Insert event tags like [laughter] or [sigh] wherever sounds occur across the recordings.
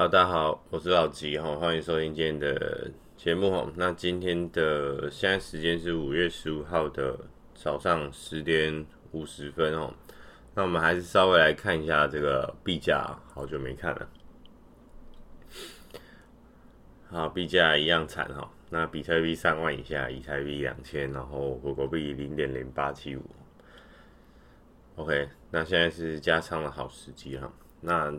好，大家好，我是老吉哈，欢迎收听今天的节目哈。那今天的现在时间是五月十五号的早上十点五十分哦。那我们还是稍微来看一下这个币价，好久没看了。好，币价一样惨哈。那比特币三万以下，以太币两千，然后狗狗币零点零八七五。OK，那现在是加仓的好时机哈。那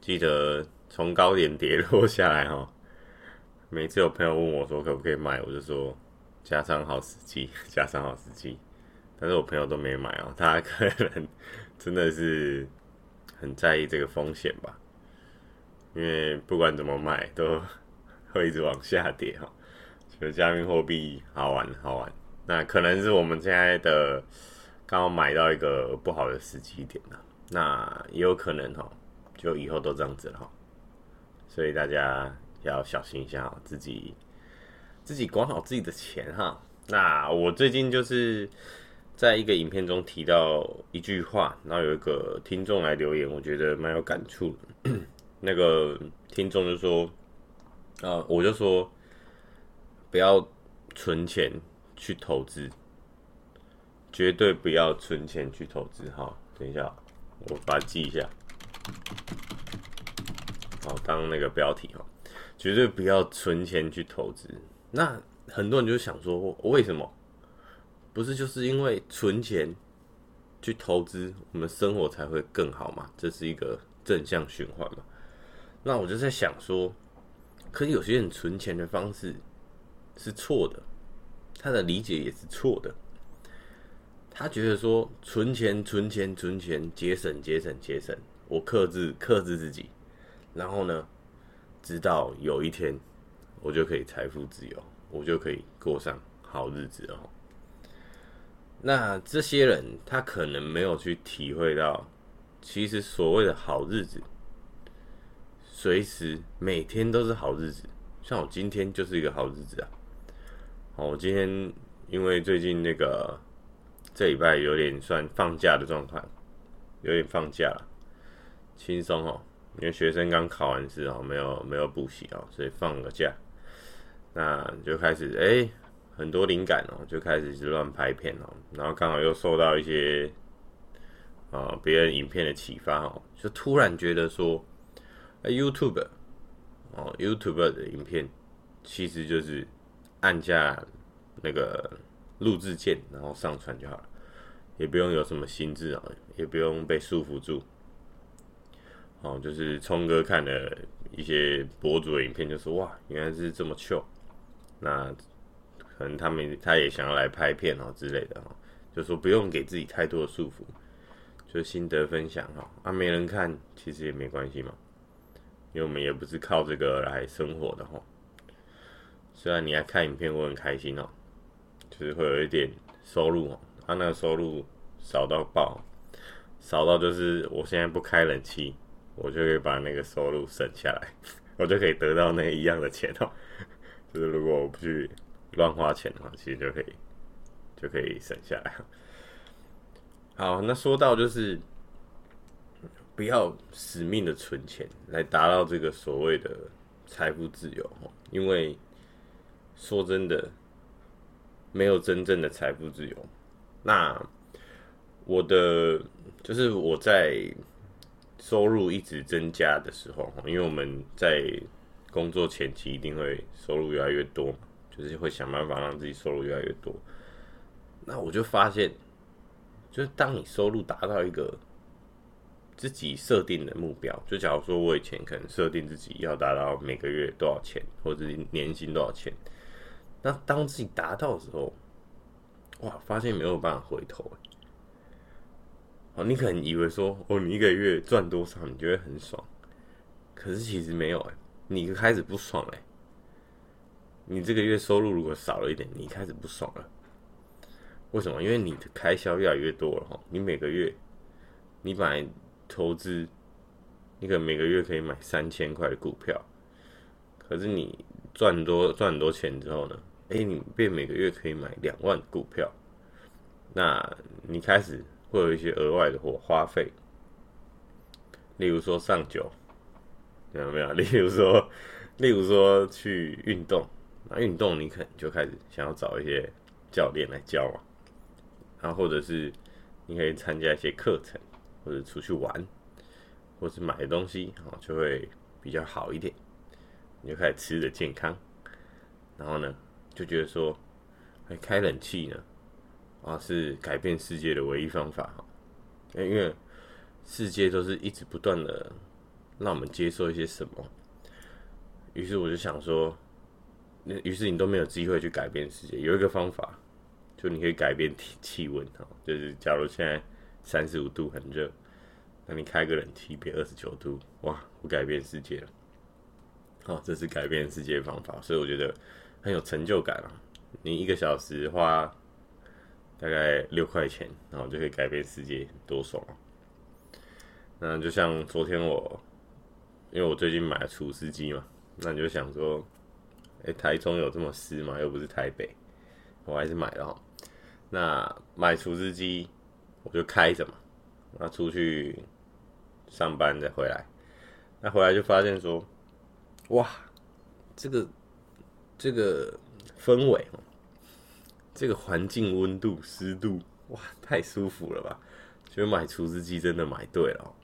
记得。从高点跌落下来哈，[laughs] 每次有朋友问我说可不可以买，我就说加仓好时机，[laughs] 加仓好时机。但是我朋友都没买哦，[laughs] 他可能真的是很在意这个风险吧，因为不管怎么买都会一直往下跌哈。觉得加密货币好玩好玩，那可能是我们现在的刚好买到一个不好的时机点了，那也有可能哈，就以后都这样子了哈。所以大家要小心一下，自己自己管好自己的钱哈。那我最近就是在一个影片中提到一句话，然后有一个听众来留言，我觉得蛮有感触。[clears throat] 那个听众就说：“啊，我就说不要存钱去投资，绝对不要存钱去投资。”哈，等一下，我把它记一下。好，当那个标题哈，绝对不要存钱去投资。那很多人就想说，为什么？不是就是因为存钱去投资，我们生活才会更好嘛？这是一个正向循环嘛？那我就在想说，可是有些人存钱的方式是错的，他的理解也是错的。他觉得说，存钱、存钱、存钱，节省、节省、节省，我克制、克制自己。然后呢，直到有一天，我就可以财富自由，我就可以过上好日子哦。那这些人他可能没有去体会到，其实所谓的好日子，随时每天都是好日子。像我今天就是一个好日子啊。好，我今天因为最近那个这礼拜有点算放假的状态，有点放假了，轻松哦。因为学生刚考完试哦，没有没有补习哦，所以放个假，那就开始哎、很多灵感哦，就开始乱拍片哦，然后刚好又受到一些啊别人影片的启发哦，就突然觉得说，哎，YouTube 哦，YouTube 的影片其实就是按下那个录制键，然后上传就好了，也不用有什么心智啊，也不用被束缚住。哦，就是聪哥看了一些博主的影片，就说哇，原来是这么糗。那可能他们他也想要来拍片哦之类的哦，就说不用给自己太多的束缚，就心得分享哈。啊，没人看其实也没关系嘛，因为我们也不是靠这个来生活的哈。虽然你爱看影片，我很开心哦，就是会有一点收入哦。他那个收入少到爆，少到就是我现在不开冷气。我就可以把那个收入省下来，[laughs] 我就可以得到那一样的钱哦。[laughs] 就是如果我不去乱花钱的话，其实就可以就可以省下来。[laughs] 好，那说到就是不要死命的存钱来达到这个所谓的财富自由，因为说真的，没有真正的财富自由。那我的就是我在。收入一直增加的时候，因为我们在工作前期一定会收入越来越多，就是会想办法让自己收入越来越多。那我就发现，就是当你收入达到一个自己设定的目标，就假如说我以前可能设定自己要达到每个月多少钱，或者年薪多少钱，那当自己达到的时候，哇，发现没有办法回头。哦，你可能以为说，哦，你一个月赚多少，你就会很爽。可是其实没有哎，你开始不爽哎。你这个月收入如果少了一点，你开始不爽了。为什么？因为你的开销越来越多了哈。你每个月，你买投资，你可能每个月可以买三千块的股票。可是你赚多赚很多钱之后呢？哎，你便每个月可以买两万股票。那你开始。会有一些额外的或花费，例如说上酒，有没有？[laughs] 例如说，例如说去运动，那运动你可能就开始想要找一些教练来教嘛，然后或者是你可以参加一些课程，或者出去玩，或是买东西哦，就会比较好一点。你就开始吃的健康，然后呢，就觉得说，哎，开冷气呢，啊，是改变世界的唯一方法哈。因为世界都是一直不断的让我们接受一些什么，于是我就想说，那于是你都没有机会去改变世界。有一个方法，就你可以改变体气温哈，就是假如现在三十五度很热，那你开个冷气变二十九度，哇，我改变世界了。好，这是改变世界的方法，所以我觉得很有成就感啊。你一个小时花大概六块钱，然后就可以改变世界，多爽啊！那就像昨天我，因为我最近买了除湿机嘛，那你就想说，哎，台中有这么湿吗？又不是台北，我还是买了哈。那买除湿机，我就开着嘛，那出去上班再回来，那回来就发现说。哇，这个这个氛围，这个环境温度湿度，哇，太舒服了吧！觉得买除湿机真的买对了，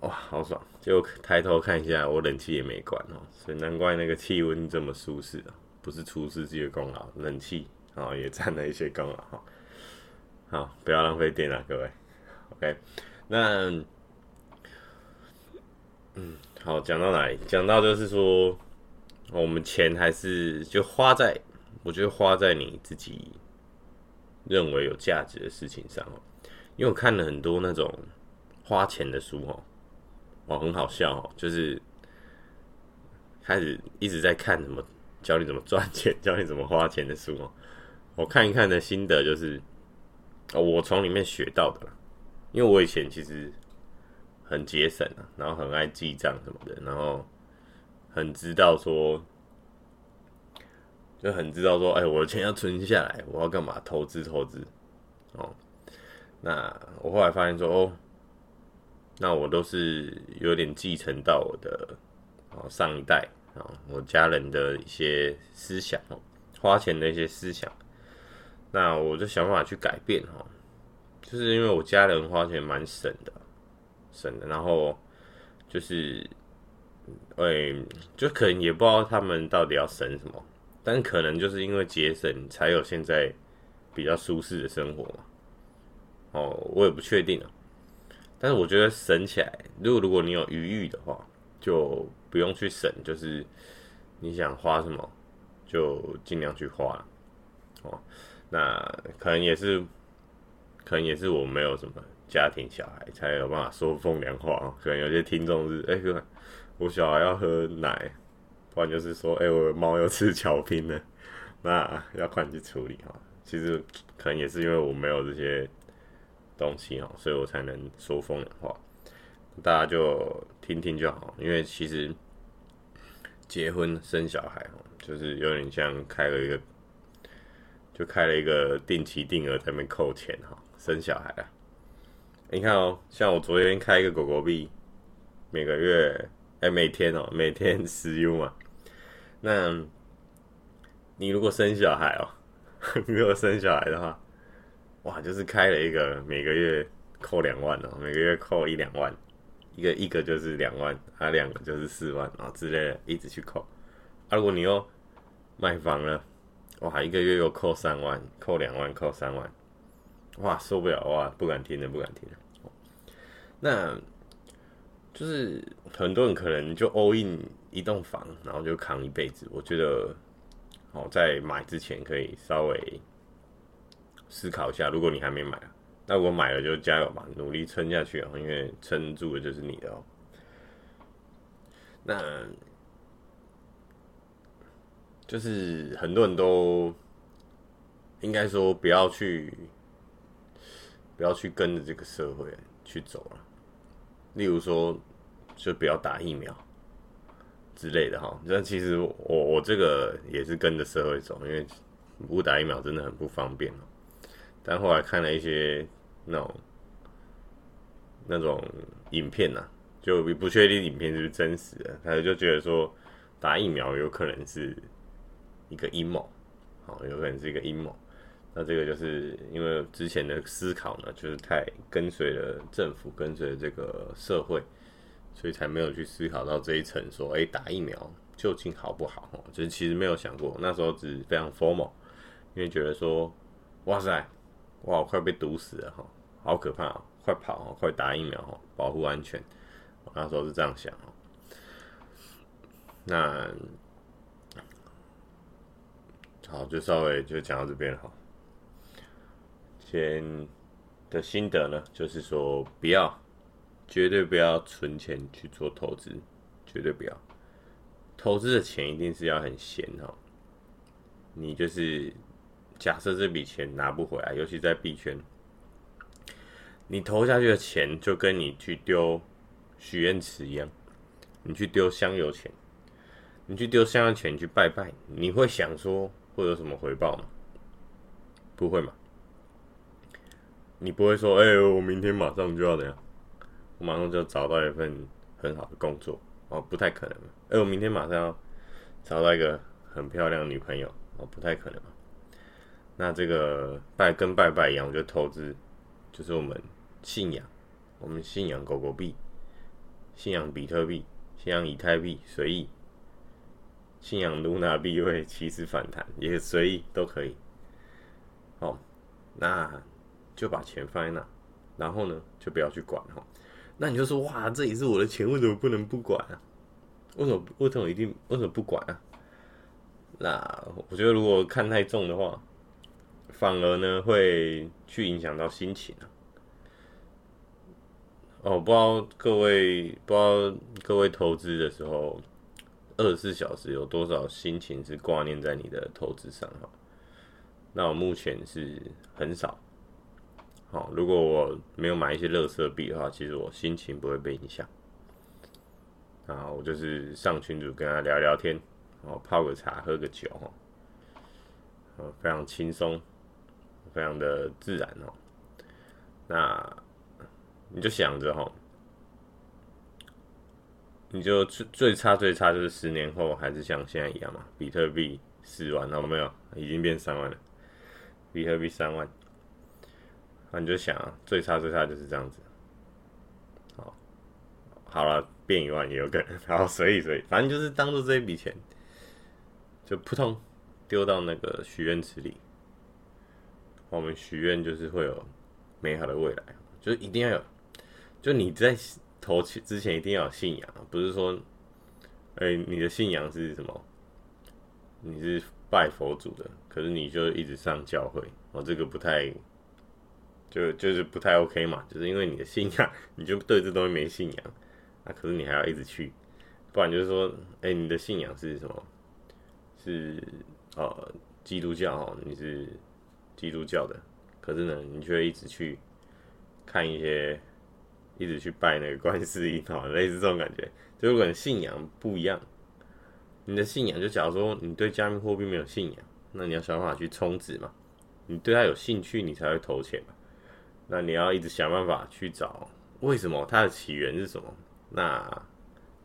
哇，好爽！就抬头看一下，我冷气也没关哦，所以难怪那个气温这么舒适啊！不是除湿机的功劳，冷气啊也占了一些功劳哈。好，不要浪费电了，各位。OK，那嗯。好，讲到哪里？讲到就是说，我们钱还是就花在，我觉得花在你自己认为有价值的事情上哦。因为我看了很多那种花钱的书哦，哦，很好笑哦，就是开始一直在看什么教你怎么赚钱、[laughs] 教你怎么花钱的书哦。我看一看的心得就是，我从里面学到的，因为我以前其实。很节省啊，然后很爱记账什么的，然后很知道说，就很知道说，哎，我的钱要存下来，我要干嘛？投资投资哦。那我后来发现说，哦，那我都是有点继承到我的哦上一代啊，我家人的一些思想哦，花钱的一些思想，那我就想办法去改变哈，就是因为我家人花钱蛮省的。省的，然后就是，哎，就可能也不知道他们到底要省什么，但可能就是因为节省，才有现在比较舒适的生活嘛。哦，我也不确定啊。但是我觉得省起来，如果如果你有余裕的话，就不用去省，就是你想花什么就尽量去花。哦，那可能也是，可能也是我没有什么。家庭小孩才有办法说风凉话，可能有些听众是哎哥，[laughs] 我小孩要喝奶，不然就是说哎我的猫又吃巧拼了，[laughs] 那要快去处理哈。其实可能也是因为我没有这些东西哈，所以我才能说风凉话。大家就听听就好，因为其实结婚生小孩哈，就是有点像开了一个，就开了一个定期定额在那边扣钱哈，生小孩啊。你看哦，像我昨天开一个狗狗币，每个月哎，每天哦，每天 [laughs] 十 U 嘛。那你如果生小孩哦，[laughs] 如果生小孩的话，哇，就是开了一个每个月扣两万哦，每个月扣一两万，一个一个就是两万，啊，两个就是四万啊之类的，一直去扣。啊，如果你又卖房了，哇，一个月又扣三万，扣两万，扣三万。哇，受不了哇！不敢听的，不敢听了。那就是很多人可能就 all in 一栋房，然后就扛一辈子。我觉得，哦，在买之前可以稍微思考一下。如果你还没买，那我买了就加油吧，努力撑下去哦！因为撑住的就是你的哦。那就是很多人都应该说不要去。不要去跟着这个社会去走了，例如说，就不要打疫苗之类的哈。但其实我我这个也是跟着社会走，因为不打疫苗真的很不方便。但后来看了一些那种那种影片呐，就不确定影片是不是真实的，他就觉得说打疫苗有可能是一个阴谋，好，有可能是一个阴谋。那这个就是因为之前的思考呢，就是太跟随了政府，跟随这个社会，所以才没有去思考到这一层，说，哎，打疫苗究竟好不好？就是其实没有想过，那时候只是非常 formal，因为觉得说，哇塞，哇，快被毒死了哈，好可怕，快跑，快打疫苗，保护安全。那时候是这样想哦，那好，就稍微就讲到这边哈。先的心得呢，就是说不要，绝对不要存钱去做投资，绝对不要。投资的钱一定是要很闲哦。你就是假设这笔钱拿不回来，尤其在币圈，你投下去的钱就跟你去丢。许愿池一样，你去丢香油钱，你去丢香油钱去拜拜，你会想说会有什么回报吗？不会嘛？你不会说，哎、欸，我明天马上就要怎样？我马上就要找到一份很好的工作哦，不太可能。哎、我明天马上要找到一个很漂亮的女朋友哦，不太可能。那这个拜跟拜拜一样，我就投资就是我们信仰，我们信仰狗狗币。信仰比特币，信仰以太币，随意；信仰卢娜币会起死反弹，也随意都可以。好，那就把钱放在那，然后呢，就不要去管哈。那你就说，哇，这也是我的钱，为什么不能不管啊？为什么？为什么一定？为什么不管啊？那我觉得，如果看太重的话，反而呢会去影响到心情啊。哦，不知道各位不知道各位投资的时候，二十四小时有多少心情是挂念在你的投资上哈？那我目前是很少。好，如果我没有买一些垃圾币的话，其实我心情不会被影响。啊，我就是上群主跟他聊聊天，哦，泡个茶，喝个酒，哦，非常轻松，非常的自然哦。那。你就想着哈，你就最最差最差就是十年后还是像现在一样嘛？比特币四万，好了没有？已经变三万了。比特币三万，那你就想啊，最差最差就是这样子。好，好了，变一万也有可能。然后，所以所以，反正就是当做这一笔钱，就扑通丢到那个许愿池里。我们许愿就是会有美好的未来，就一定要有。就你在投钱之前一定要有信仰，不是说，哎、你的信仰是什么？你是拜佛祖的，可是你就一直上教会，哦，这个不太，就就是不太 OK 嘛，就是因为你的信仰，你就对这东西没信仰，啊，可是你还要一直去，不然就是说，哎、你的信仰是什么？是呃基督教哦，你是基督教的，可是呢，你却一直去看一些。一直去拜那个观世音哦，类似这种感觉。就如果你信仰不一样，你的信仰就假如说你对加密货币没有信仰，那你要想办法去充值嘛。你对它有兴趣，你才会投钱嘛。那你要一直想办法去找为什么它的起源是什么，那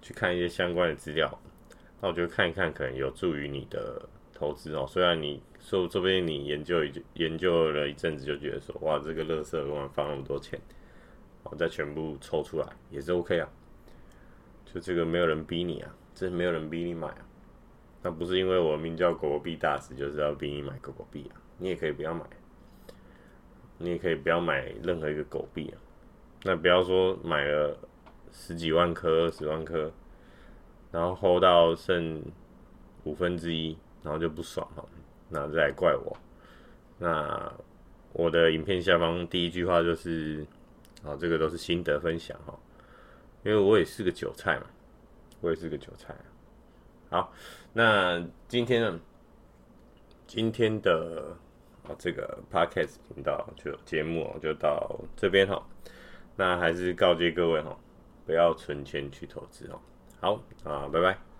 去看一些相关的资料。那我觉得看一看可能有助于你的投资哦。虽然你说这边你研究一研究了一阵子，就觉得说哇，这个垃圾给我放那么多钱。我再全部抽出来也是 OK 啊，就这个没有人逼你啊，这没有人逼你买啊，那不是因为我名叫狗狗币大师，就是要逼你买狗狗币啊，你也可以不要买，你也可以不要买任何一个狗币啊，那不要说买了十几万颗、二十万颗，然后 hold 到剩五分之一，然后就不爽哈，那再来怪我，那我的影片下方第一句话就是。啊，这个都是心得分享哈，因为我也是个韭菜嘛，我也是个韭菜。好，那今天呢，今天的啊这个 podcast 频道就节目，就到这边哈。那还是告诫各位哈，不要存钱去投资哦。好啊，拜拜。